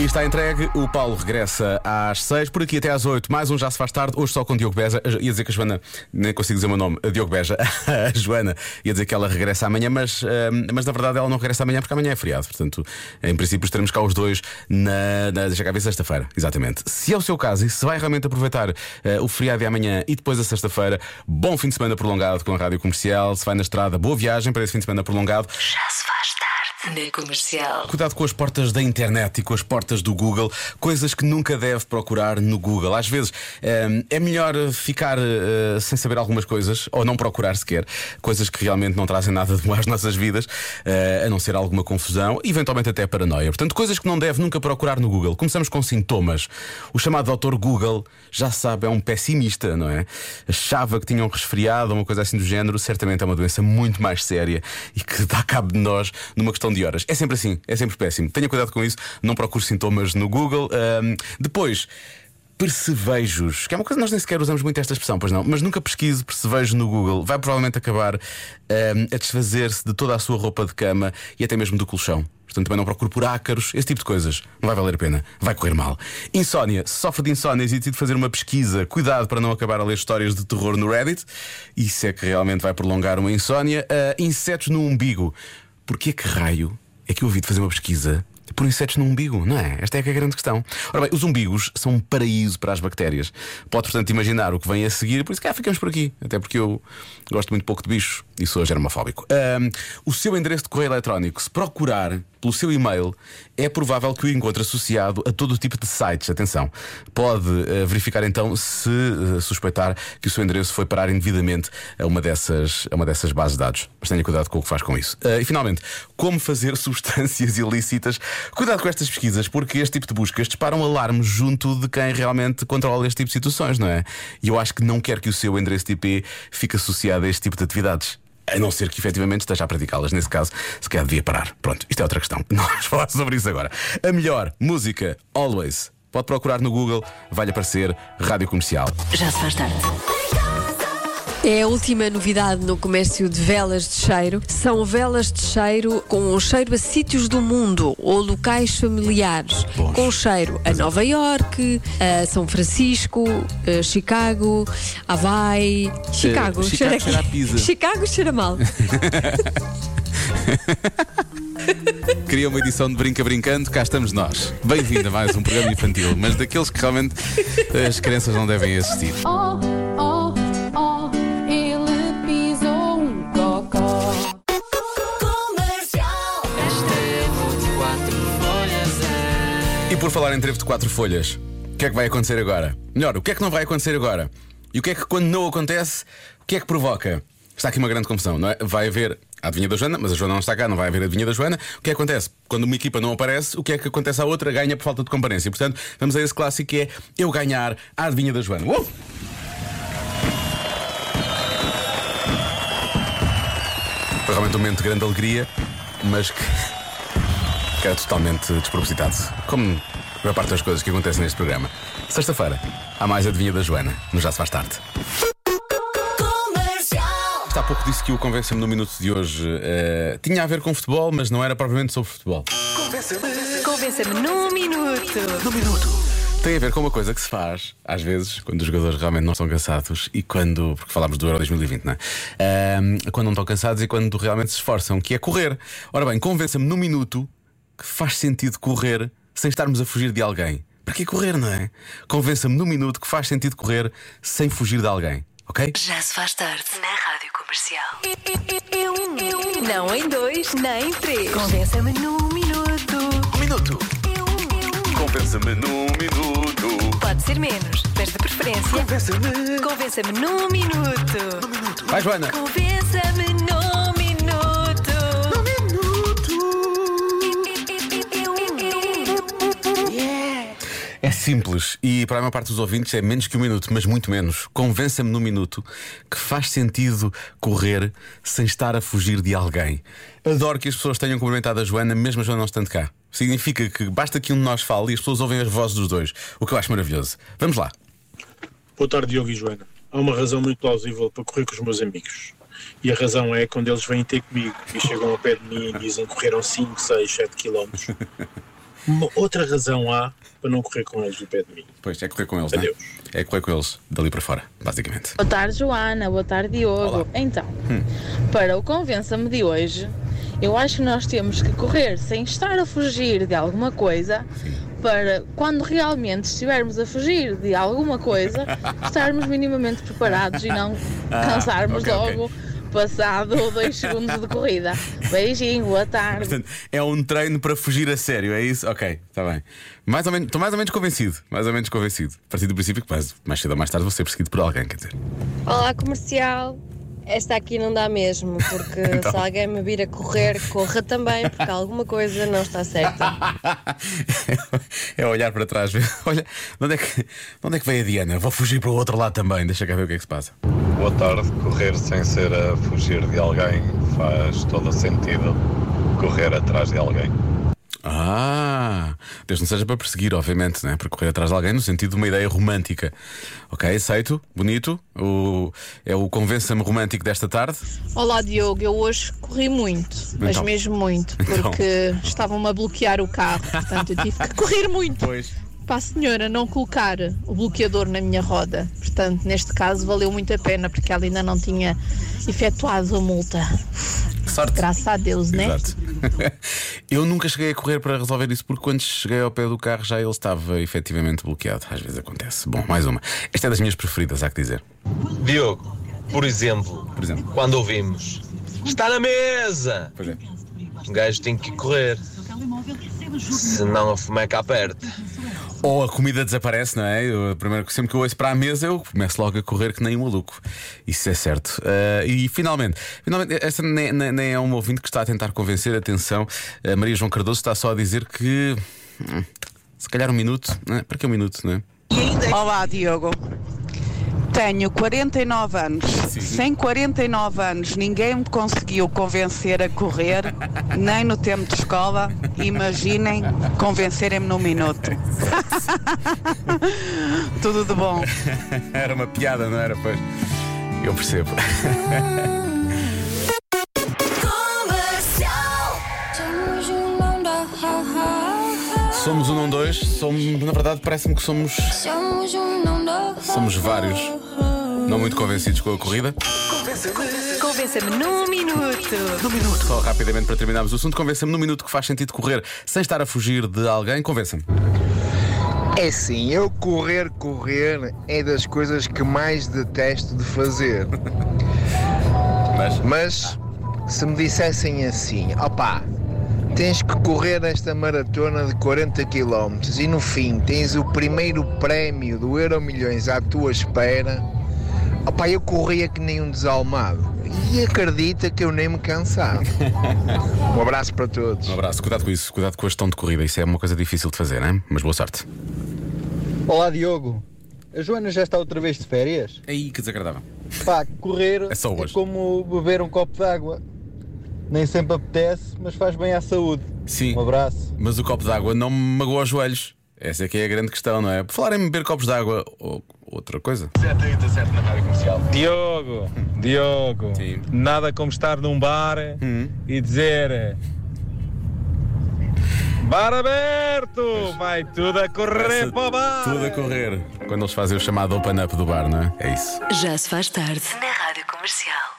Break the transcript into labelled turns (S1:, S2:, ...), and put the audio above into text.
S1: E está entregue, o Paulo regressa às 6, por aqui até às 8, mais um já se faz tarde, hoje só com Diogo Beja. Ia dizer que a Joana, nem consigo dizer o meu nome, a Diogo Beja, a Joana, ia dizer que ela regressa amanhã, mas, ehm, mas na verdade ela não regressa amanhã porque amanhã é feriado. Portanto, em princípio estaremos cá os dois na, na deixa cá ver sexta-feira, exatamente. Se é o seu caso e se vai realmente aproveitar eh, o feriado de amanhã e depois a sexta-feira, bom fim de semana prolongado com a rádio comercial. Se vai na estrada, boa viagem para esse fim de semana prolongado.
S2: Já se faz tarde na comercial.
S1: Cuidado com as portas da internet e com as portas do Google, coisas que nunca deve procurar no Google. Às vezes hum, é melhor ficar eh, sem saber algumas coisas ou não procurar sequer, coisas que realmente não trazem nada de bom às nossas vidas, eh, a não ser alguma confusão, eventualmente até paranoia. Portanto, coisas que não deve nunca procurar no Google. Começamos com sintomas. O chamado doutor Google, já sabe, é um pessimista, não é? Achava que tinha um resfriado ou uma coisa assim do género, certamente é uma doença muito mais séria e que dá cabo de nós numa questão de horas. É sempre assim, é sempre péssimo. Tenha cuidado com isso, não procure sintomas no Google. Ahm, depois. Percevejos, que é uma coisa que nós nem sequer usamos muito esta expressão, pois não, mas nunca pesquise percevejo no Google. Vai provavelmente acabar ahm, a desfazer-se de toda a sua roupa de cama e até mesmo do colchão. Portanto, também não procure por ácaros, esse tipo de coisas. Não vai valer a pena, vai correr mal. Insónia, se sofre de insónia e decide fazer uma pesquisa, cuidado para não acabar a ler histórias de terror no Reddit. Isso é que realmente vai prolongar uma insónia. Ah, insetos no umbigo. Porquê que raio é que eu ouvi de fazer uma pesquisa por insetos no umbigo, não é? Esta é é a grande questão. Ora bem, os umbigos são um paraíso para as bactérias. Pode, portanto, imaginar o que vem a seguir, por isso cá ficamos por aqui. Até porque eu gosto muito pouco de bichos e sou germofóbico. Ahm, o seu endereço de correio eletrónico, se procurar pelo seu e-mail, é provável que o encontre associado a todo tipo de sites. Atenção, pode eh, verificar então se eh, suspeitar que o seu endereço foi parar indevidamente a uma dessas, a uma dessas bases de dados. Mas tenha cuidado com o que faz com isso. Eh, e finalmente, como fazer substâncias ilícitas? Cuidado com estas pesquisas, porque este tipo de buscas disparam alarmes junto de quem realmente controla este tipo de situações, não é? E eu acho que não quer que o seu endereço de IP fique associado a este tipo de atividades. A não ser que efetivamente esteja a praticá-las. Nesse caso, se calhar devia parar. Pronto, isto é outra questão. Não vamos falar sobre isso agora. A melhor música, always. Pode procurar no Google, vai-lhe aparecer Rádio Comercial.
S2: Já se faz tarde.
S3: É a última novidade no comércio de velas de cheiro. São velas de cheiro com um cheiro a sítios do mundo ou locais familiares.
S1: Bons.
S3: Com cheiro a Nova York, a São Francisco, a Chicago, Hawaii. Chicago,
S1: Chicago
S3: cheira,
S1: cheira a pizza.
S3: Chicago cheira mal.
S1: Queria uma edição de Brinca Brincando, cá estamos nós. Bem-vindo a mais um programa infantil, mas daqueles que realmente as crianças não devem assistir.
S4: Oh,
S1: E por falar em trevo de quatro folhas, o que é que vai acontecer agora? Melhor, o que é que não vai acontecer agora? E o que é que quando não acontece, o que é que provoca? Está aqui uma grande confusão, não é? Vai haver a adivinha da Joana, mas a Joana não está cá, não vai haver a adivinha da Joana. O que é que acontece? Quando uma equipa não aparece, o que é que acontece à outra? Ganha por falta de comparência. Portanto, vamos a esse clássico que é eu ganhar a adivinha da Joana. Uh! Foi realmente um momento de grande alegria, mas que, que era totalmente despropositado. Como a maior parte das coisas que acontecem neste programa. Sexta-feira, há mais adivinha da Joana, no Já Se Faz Tarde. Há pouco disse que o Convença-me no Minuto de hoje eh, tinha a ver com futebol, mas não era propriamente sobre futebol.
S2: Convença-me num minuto.
S1: Tem a ver com uma coisa que se faz, às vezes, quando os jogadores realmente não estão cansados e quando. Porque falámos do Euro 2020, não é? Ahm, quando não estão cansados e quando realmente se esforçam, que é correr. Ora bem, convença-me num minuto que faz sentido correr sem estarmos a fugir de alguém. Para que correr, não é? Convença-me num minuto que faz sentido correr sem fugir de alguém, ok?
S2: Já se faz tarde na rádio comercial. Não em dois, nem em três. Convença-me num minuto.
S1: Um minuto!
S2: Eu, eu.
S1: Convença-me num minuto!
S2: Pode ser menos, mas de preferência.
S1: Convença-me!
S2: Convença-me num minuto.
S1: Vai, Joana!
S2: Convença-me
S1: simples e para a maior parte dos ouvintes é menos que um minuto, mas muito menos. Convença-me num minuto que faz sentido correr sem estar a fugir de alguém. Adoro que as pessoas tenham cumprimentado a Joana, mesmo a Joana não estando cá. Significa que basta que um de nós fale e as pessoas ouvem as vozes dos dois, o que eu acho maravilhoso. Vamos lá.
S5: Boa tarde, Diogo e Joana. Há uma razão muito plausível para correr com os meus amigos. E a razão é quando eles vêm ter comigo e chegam ao pé de mim e dizem que correram 5, 6, 7 quilómetros. Uma outra razão há para não correr com eles do pé de mim.
S1: Pois, é correr com eles, não é?
S5: Adeus.
S1: É correr com eles dali para fora, basicamente.
S6: Boa tarde, Joana. Boa tarde, Diogo.
S1: Olá.
S6: Então, para o Convença-me de hoje, eu acho que nós temos que correr sem estar a fugir de alguma coisa, para quando realmente estivermos a fugir de alguma coisa, estarmos minimamente preparados e não cansarmos
S1: ok, ok.
S6: logo passado dois segundos de corrida. Beijinho, boa tarde.
S1: Portanto, é um treino para fugir a sério, é isso? Ok, está bem. Mais ou menos, estou mais ou menos convencido. Mais ou menos convencido. A partir do princípio que mais, mais cedo ou mais tarde vou ser perseguido por alguém, quer dizer.
S7: Olá, comercial. Esta aqui não dá mesmo, porque
S1: Então.
S7: se alguém me vir a correr, corra também, porque alguma coisa não está certa.
S1: é olhar para trás, ver. Olha, de onde é, que, de onde é que veio a Diana? Vou fugir para o outro lado também, deixa cá ver o que é que se passa.
S8: Boa tarde. Correr sem ser a fugir de alguém faz todo o sentido. Correr atrás de alguém.
S1: Ah, Deus não seja para perseguir, obviamente, né? para correr atrás de alguém no sentido de uma ideia romântica. Ok, aceito, bonito. O, é o convença-me romântico desta tarde.
S9: Olá Diogo, eu hoje corri muito, mas
S1: Então.
S9: mesmo muito,
S1: Então.
S9: porque estavam-me a bloquear o carro, portanto eu tive que correr muito
S1: Pois.
S9: Para a senhora não colocar o bloqueador na minha roda. Portanto, neste caso valeu muito a pena, porque ela ainda não tinha efetuado a multa.
S1: Que sorte.
S9: Graças a Deus, né?
S1: Exato. Eu nunca cheguei a correr para resolver isso, porque quando cheguei ao pé do carro já ele estava efetivamente bloqueado. Às vezes acontece. Bom, mais uma. Esta é das minhas preferidas, há que dizer.
S10: Diogo, por exemplo,
S1: Por exemplo.
S10: quando ouvimos Está na mesa!
S1: Pois é.
S10: Um gajo tem que correr. Senão a fomeca aperta.
S1: Ou a comida desaparece, não é? Eu, primeiro, sempre que eu ouço para a mesa, eu começo logo a correr que nem um maluco. Isso é certo. Ah, e finalmente, finalmente, esta nem, nem- nem é um ouvinte que está a tentar convencer. Atenção, a Maria João Cardoso está só a dizer que. hum, Se calhar um minuto, não é? Para que um minuto, não é?
S11: Olá, Diogo. Tenho 49 anos.
S1: Sim.
S11: Sem 49 anos, ninguém me conseguiu convencer a correr, nem no tempo de escola. Imaginem convencerem-me num minuto. Tudo de bom.
S1: Era uma piada, não era? Pois. Eu percebo. Somos um, não dois. Somos, na verdade, parece-me que somos. Somos vários. Não muito convencidos com a corrida.
S2: Convença-me num minuto.
S1: Só rapidamente para terminarmos o assunto, convença-me no minuto que faz sentido correr sem estar a fugir de alguém. Convença-me.
S12: É sim, eu correr, correr é das coisas que mais detesto de fazer.
S1: Mas.
S12: Mas se me dissessem assim, opá, tens que correr esta maratona de 40 km e no fim tens o primeiro prémio do Euro Milhões à tua espera, opá, eu corria que nem um desalmado. E acredita que eu nem me cansava. Um abraço para todos.
S1: Um abraço, cuidado com isso, cuidado com a gestão de corrida. Isso é uma coisa difícil de fazer, não é? Mas boa sorte.
S13: Olá Diogo, a Joana já está outra vez de férias?
S1: Aí, que desagradável.
S13: Pá, correr
S1: É só hoje.
S13: como beber um copo de água. Nem sempre apetece, mas faz bem à saúde.
S1: Sim.
S13: Um abraço.
S1: Mas o copo de água não me magoa os joelhos. Essa é que é a grande questão, não é? Por falar em beber copos de água ou outra coisa.
S14: Diogo, Diogo,
S1: Sim.
S14: nada como estar num bar
S1: Hum.
S14: e dizer Bar aberto! Vai tudo a correr
S1: Essa-
S14: para o bar!
S1: Tudo a correr. Quando eles fazem o chamado open up do bar, não é? É isso.
S2: Já se faz tarde na Rádio Comercial.